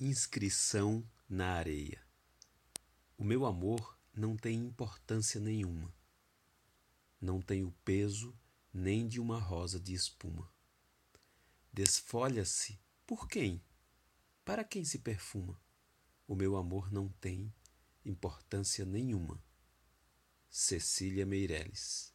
Inscrição na areia. O meu amor não tem importância nenhuma. Não tem o peso nem de uma rosa de espuma. Desfolha-se por quem? Para quem se perfuma? O meu amor não tem importância nenhuma. Cecília Meireles